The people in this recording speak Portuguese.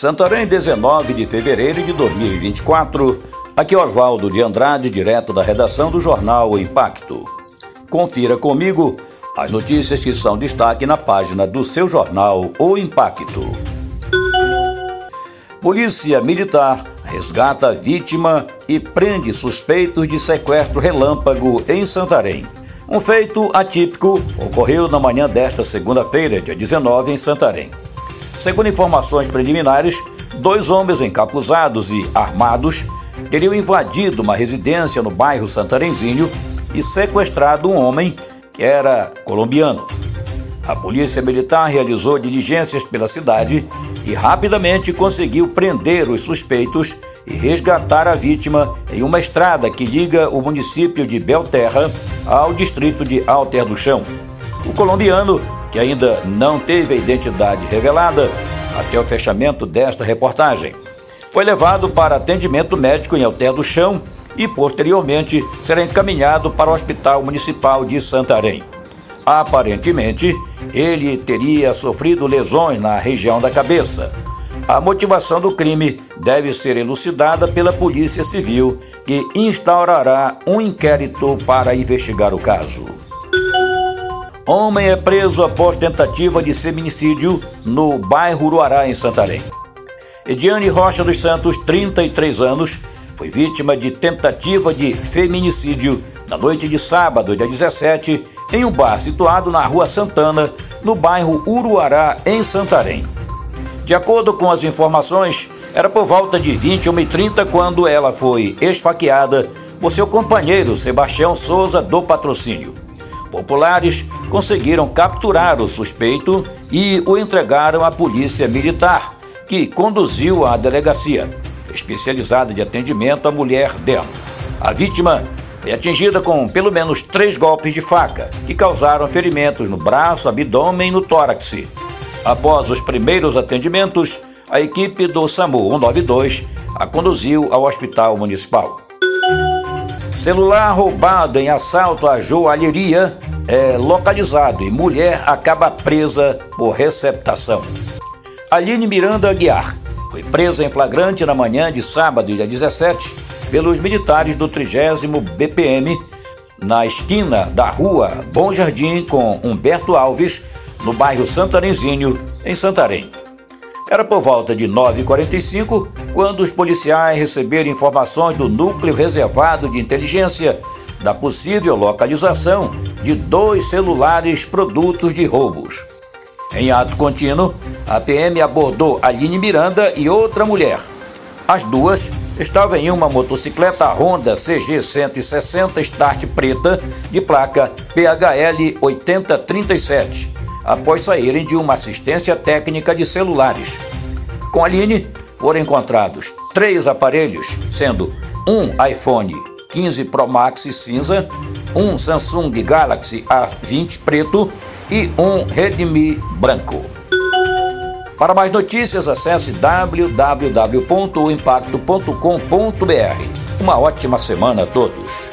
Santarém, 19 de fevereiro de 2024. Aqui Oswaldo de Andrade, direto da redação do jornal Impacto. Confira comigo as notícias que são destaque na página do seu jornal O Impacto. Polícia Militar resgata vítima e prende suspeitos de sequestro relâmpago em Santarém. Um feito atípico ocorreu na manhã desta segunda-feira, dia 19, em Santarém. Segundo informações preliminares, dois homens encapuzados e armados teriam invadido uma residência no bairro Santarenzinho e sequestrado um homem que era colombiano. A polícia militar realizou diligências pela cidade e rapidamente conseguiu prender os suspeitos e resgatar a vítima em uma estrada que liga o município de Belterra ao distrito de Alter do Chão. O colombiano que ainda não teve a identidade revelada até o fechamento desta reportagem. Foi levado para atendimento médico em Alter do Chão e, posteriormente, será encaminhado para o Hospital Municipal de Santarém. Aparentemente, ele teria sofrido lesões na região da cabeça. A motivação do crime deve ser elucidada pela Polícia Civil, que instaurará um inquérito para investigar o caso. Homem é preso após tentativa de feminicídio no bairro Uruará, em Santarém. Ediane Rocha dos Santos, 33 anos, foi vítima de tentativa de feminicídio na noite de sábado, dia 17, em um bar situado na Rua Santana, no bairro Uruará, em Santarém. De acordo com as informações, era por volta de 21h30 quando ela foi esfaqueada por seu companheiro Sebastião Souza do Patrocínio. Populares conseguiram capturar o suspeito e o entregaram à Polícia Militar, que conduziu à delegacia especializada de atendimento à mulher dela. A vítima foi atingida com pelo menos três golpes de faca, que causaram ferimentos no braço, abdômen e no tórax. Após os primeiros atendimentos, a equipe do SAMU 192 a conduziu ao hospital municipal. Celular roubado em assalto à joalheria é localizado e mulher acaba presa por receptação. Aline Miranda Aguiar foi presa em flagrante na manhã de sábado, dia 17, pelos militares do 30 BPM na esquina da rua Bom Jardim com Humberto Alves, no bairro Santarenzinho, em Santarém. Era por volta de 9h45 quando os policiais receberam informações do núcleo reservado de inteligência da possível localização de dois celulares produtos de roubos. Em ato contínuo, a PM abordou Aline Miranda e outra mulher. As duas estavam em uma motocicleta Honda CG 160 Start preta de placa PHL 8037 após saírem de uma assistência técnica de celulares. Com a Aline, foram encontrados três aparelhos, sendo um iPhone 15 Pro Max cinza, um Samsung Galaxy A20 preto e um Redmi branco. Para mais notícias, acesse www.impacto.com.br. Uma ótima semana a todos.